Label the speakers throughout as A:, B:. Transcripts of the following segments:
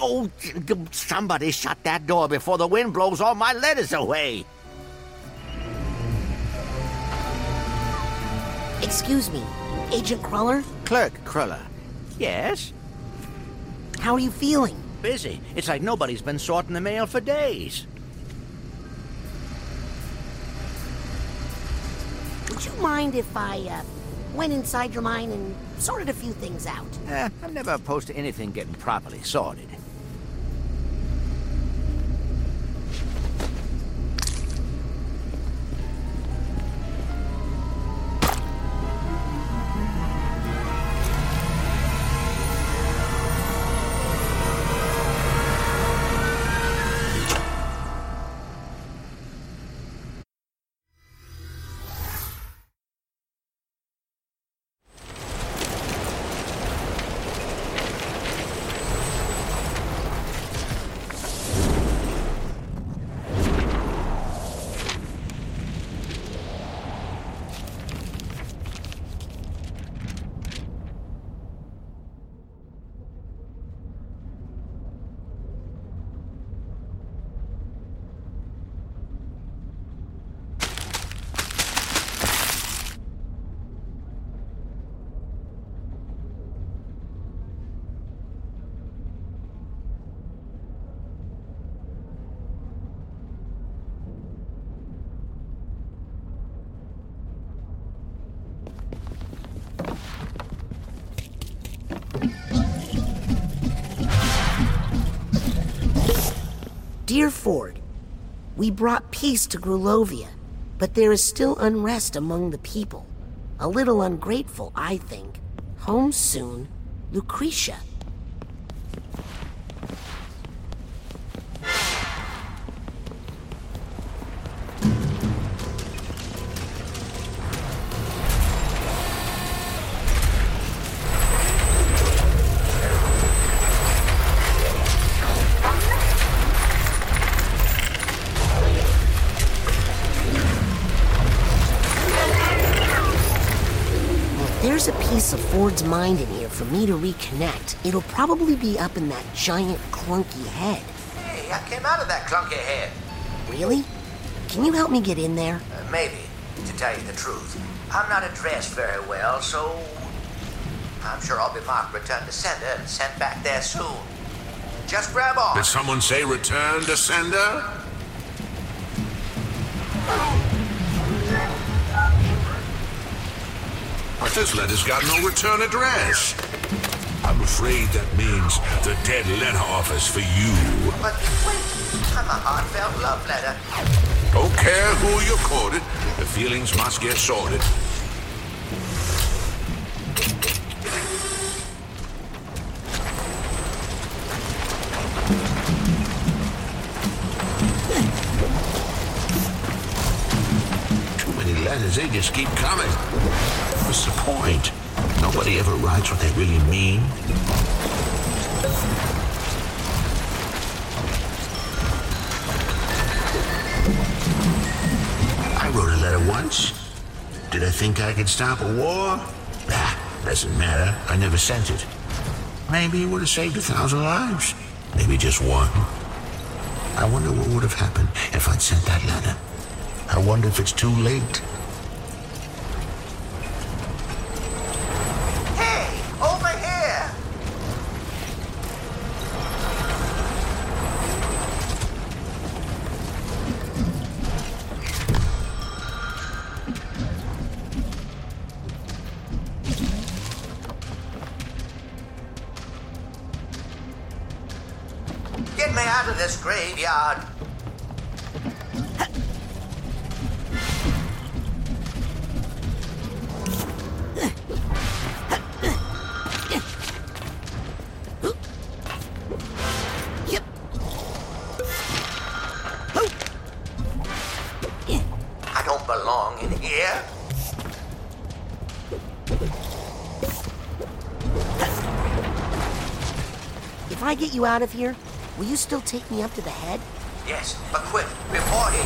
A: Oh, somebody shut that door before the wind blows all my letters away.
B: Excuse me, Agent Cruller?
A: Clerk Cruller. Yes?
B: How are you feeling?
A: Busy. It's like nobody's been sorting the mail for days.
B: Would you mind if I uh, went inside your mind and sorted a few things out?
A: Eh, I'm never opposed to anything getting properly sorted.
B: Dear Ford, we brought peace to Grulovia, but there is still unrest among the people. A little ungrateful, I think. Home soon, Lucrecia. Ford's mind in here for me to reconnect, it'll probably be up in that giant clunky head.
C: Hey, I came out of that clunky head.
B: Really? Can you help me get in there?
C: Uh, maybe, to tell you the truth. I'm not addressed very well, so I'm sure I'll be marked return to sender and sent back there soon. Just grab on.
D: Did someone say return to sender? This letter's got no return address. I'm afraid that means the dead letter office for you.
C: But wait, I'm a heartfelt love letter.
D: Don't care who you quoted, the feelings must get sorted. Too many letters, they just keep coming. What's the point? Nobody ever writes what they really mean. I wrote a letter once. Did I think I could stop a war? Ah, doesn't matter. I never sent it. Maybe it would have saved a thousand lives. Maybe just one. I wonder what would have happened if I'd sent that letter. I wonder if it's too late.
C: Out of this graveyard. I don't belong in here.
B: If I get you out of here, Will you still take me up to the head?
C: Yes, but quick, before he...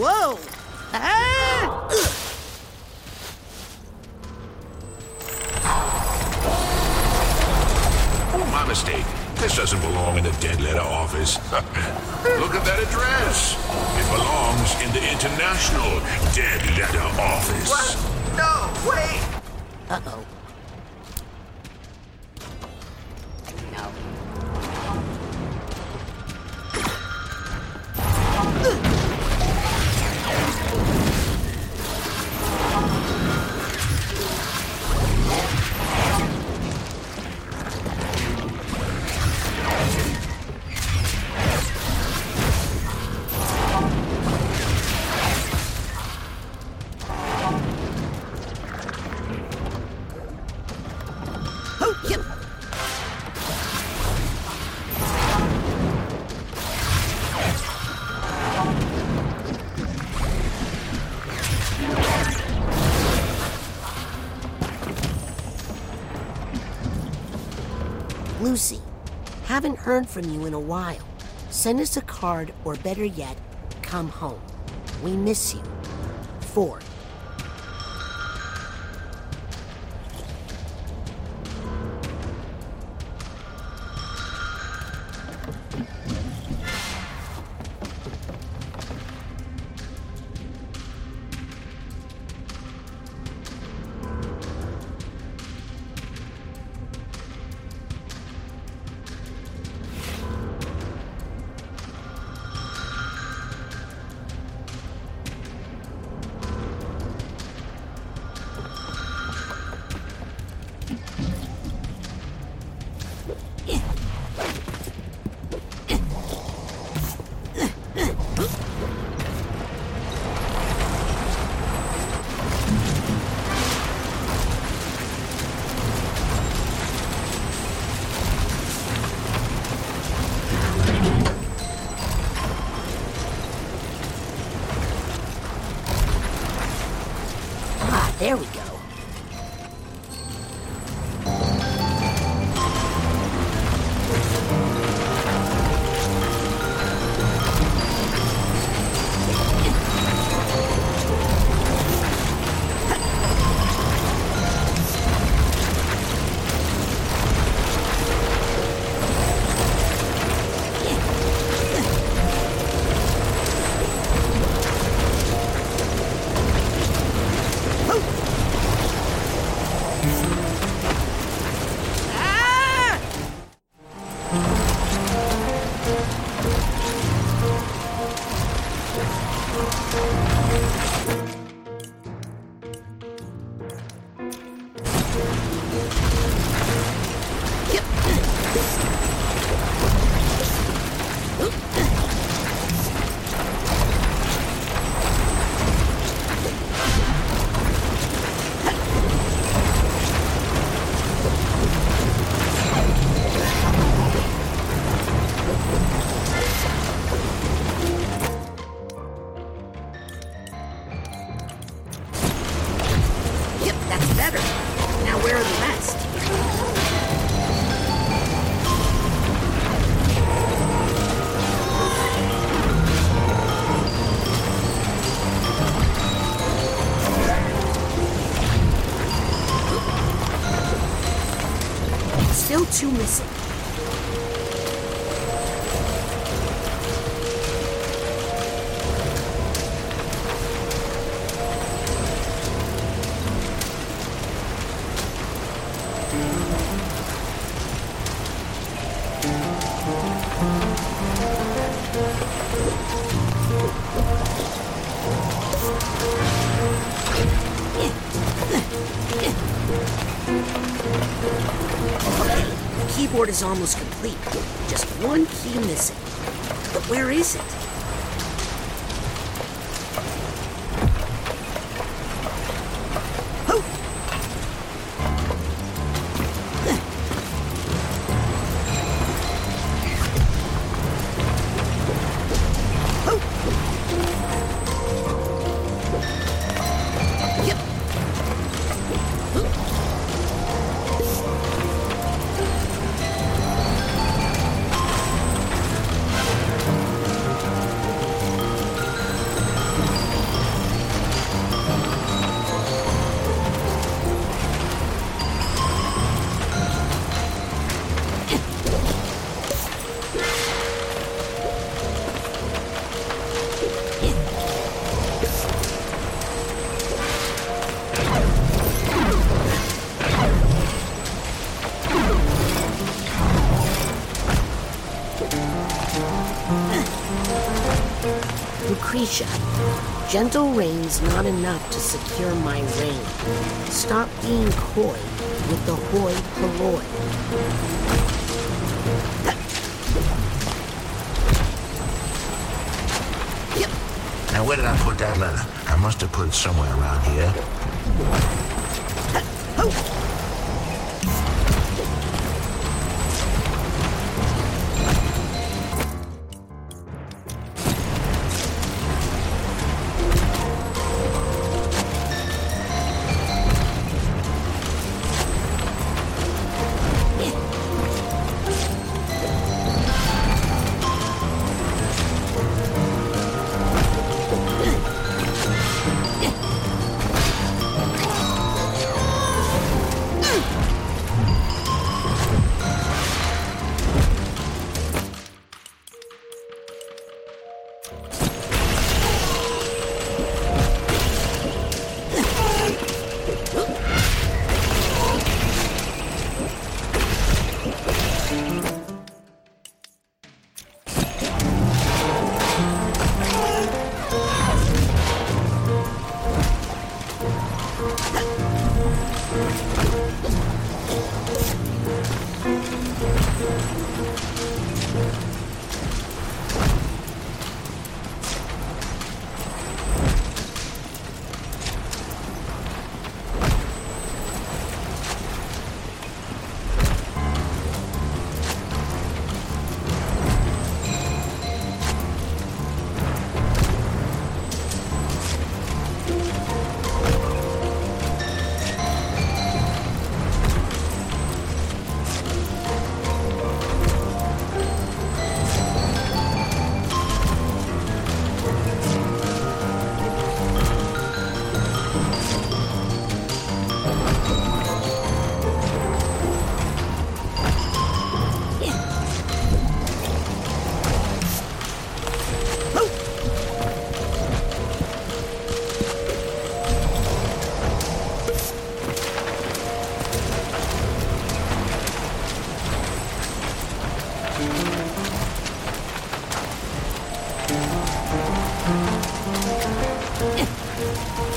B: Whoa! Ah!
D: Oh, my mistake.
E: This doesn't belong in the dead letter office. Look at that address. It belongs in the international dead letter office.
C: What? No, wait!
B: Uh-oh. Lucy. Haven't heard from you in a while. Send us a card, or better yet, come home. We miss you. 4. two missing. Lucrecia, gentle rain's not enough to secure my reign. Stop being coy with the hoi polloi. Yep.
D: Now where did I put that letter? I must have put it somewhere around here.
B: Oh. Last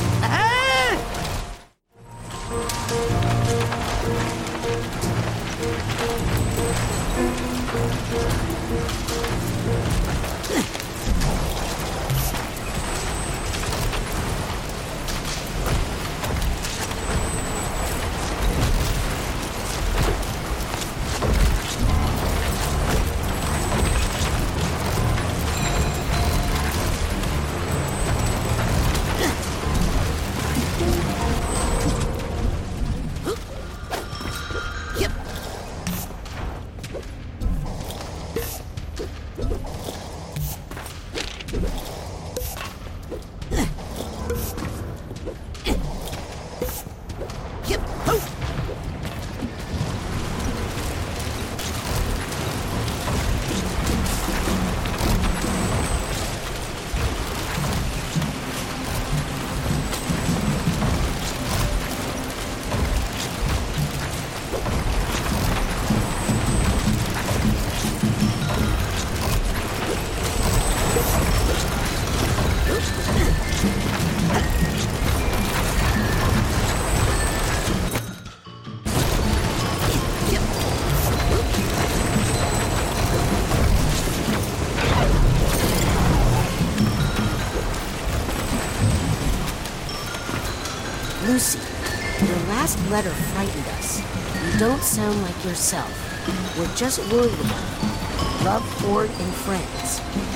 B: letter frightened us. You don't sound like yourself. We're just worried about you. Love, Ford, and friends.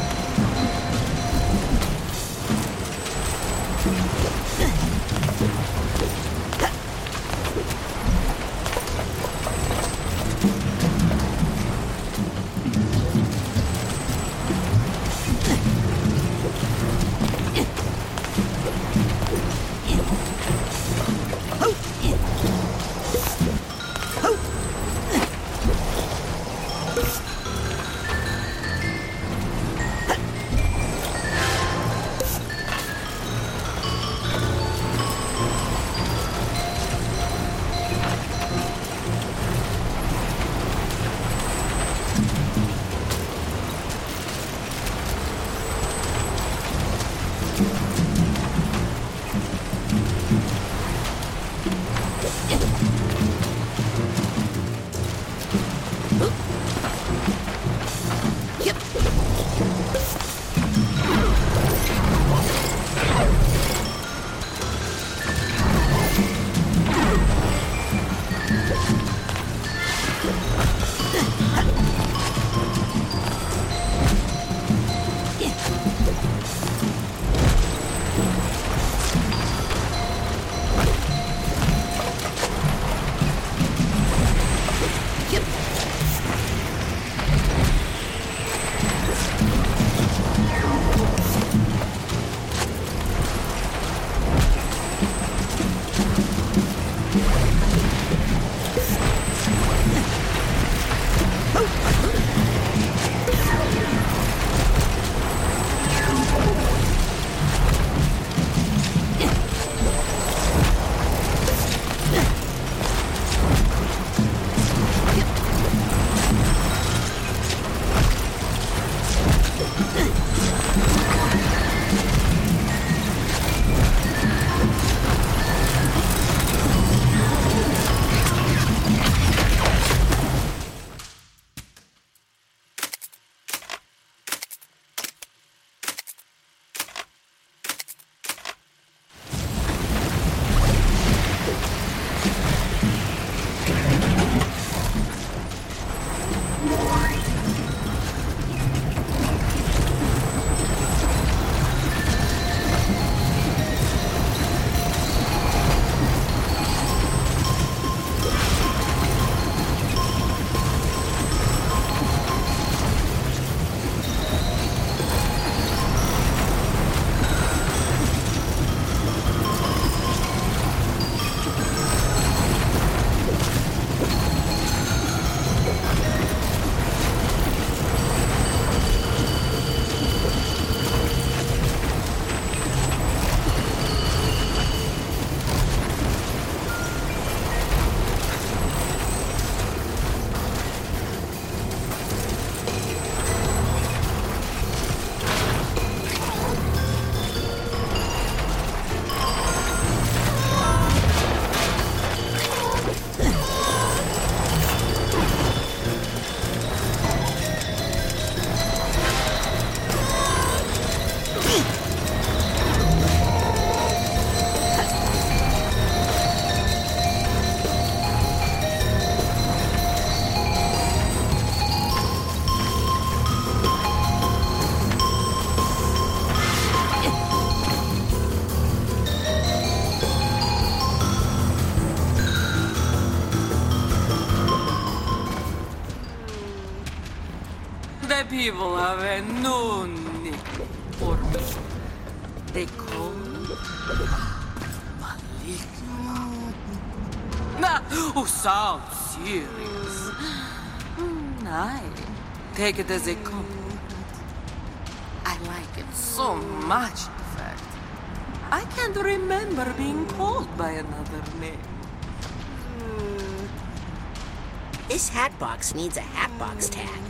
F: People have a nickname for me. They call me Maligno. Nah, who sounds serious. I take it as a compliment. I like it so much, in fact. I can't remember being called by another name. Hmm.
B: This hat box needs a hat box tag.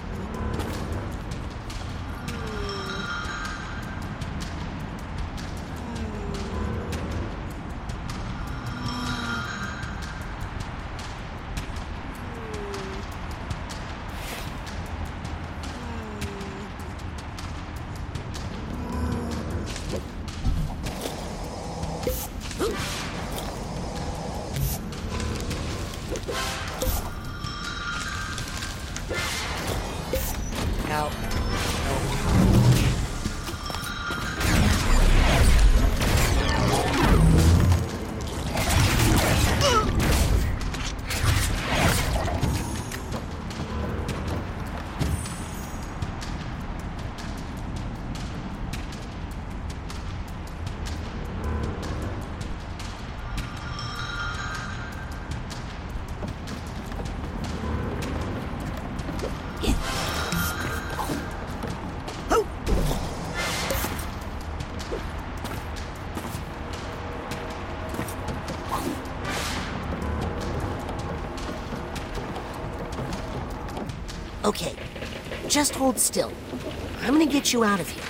B: Okay. Just hold still. I'm gonna get you out of here.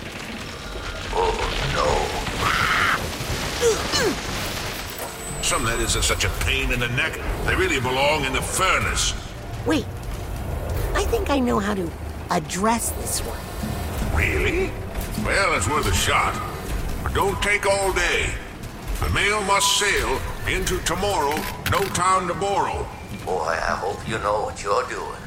B: Oh, no.
E: Some letters are such a pain in the neck, they really belong in the furnace.
B: Wait. I think I know how to address this one.
E: Really? Well, it's worth a shot. But don't take all day. The mail must sail into tomorrow, no time to borrow.
C: Boy, I hope you know what you're doing.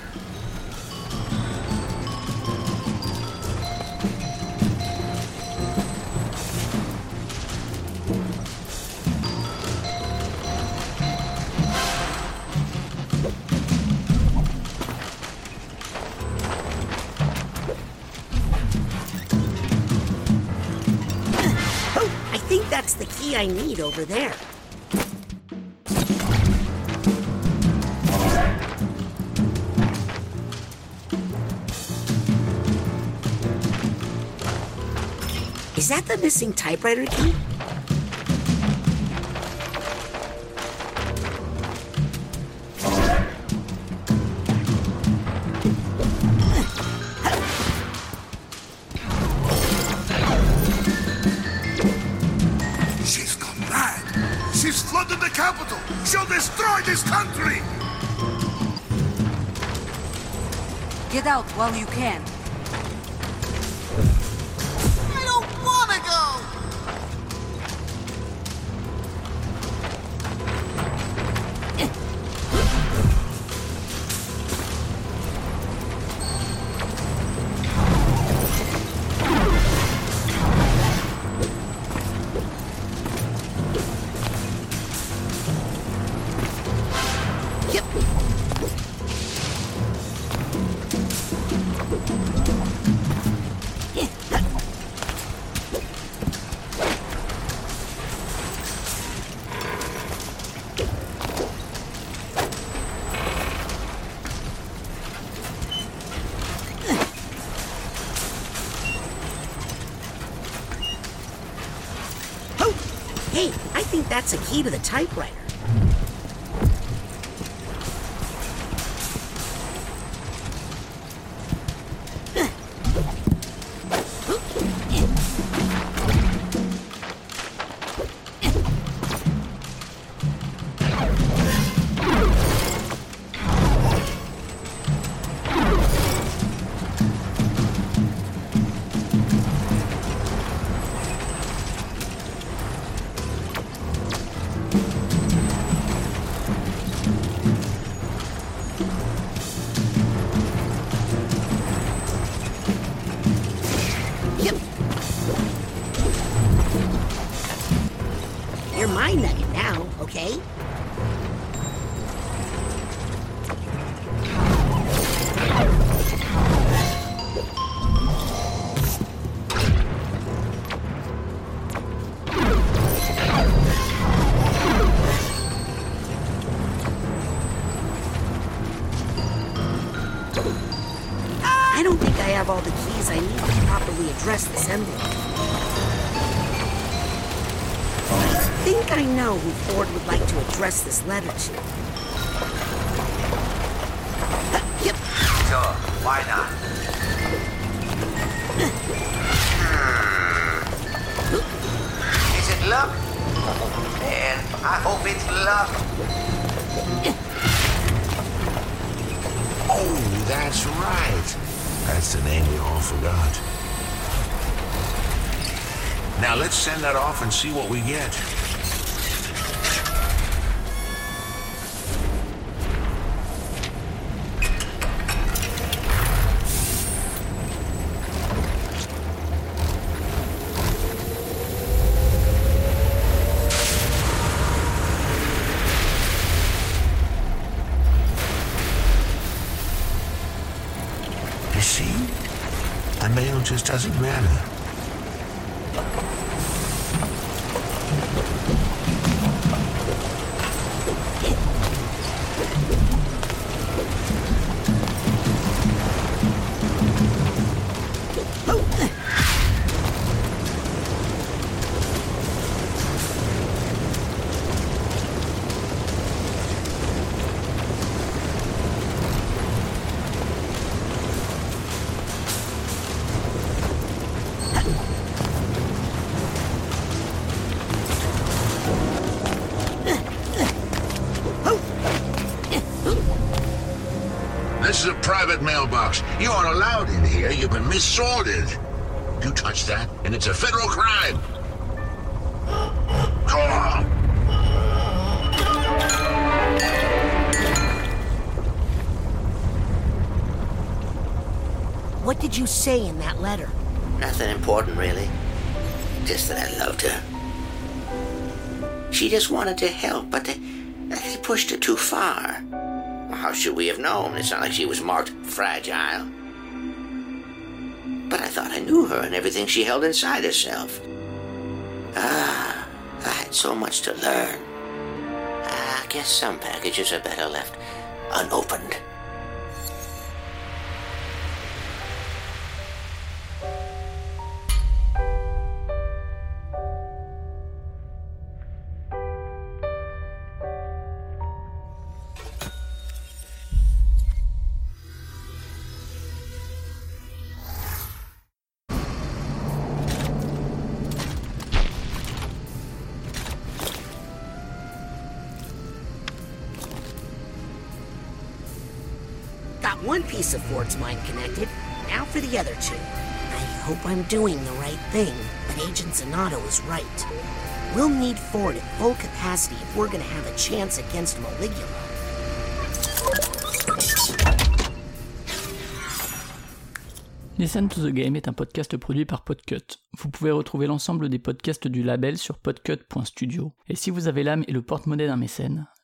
B: I need over there. Is that the missing typewriter key?
F: Get out while you can.
B: That's a key to the typewriter. Address. I think I know who Ford would like to address this letter to. Yep,
G: Sure, why not? Hmm. Is it luck? Man, I hope it's luck.
D: Oh, that's right. That's the name we all forgot. Now let's send that off and see what we get. You see? The mail just doesn't matter. Private mailbox. You aren't allowed in here. You've been missorted. You touch that, and it's a federal crime.
B: What did you say in that letter?
C: Nothing important, really. Just that I loved her. She just wanted to help, but they, they pushed her too far. How should we have known? It's not like she was marked fragile. But I thought I knew her and everything she held inside herself. Ah, I had so much to learn. I guess some packages are better left unopened.
B: One piece of Ford's mind connected. Now for the other two. I hope I'm doing the right thing, but Agent Zanato is right. We'll need Ford at full capacity if we're gonna have a chance against Maligula.
H: Listen to the Game est un podcast produit par Podcut. Vous pouvez retrouver l'ensemble des podcasts du label sur podcut.studio. Et si vous avez l'âme et le porte-monnaie d'un mécène,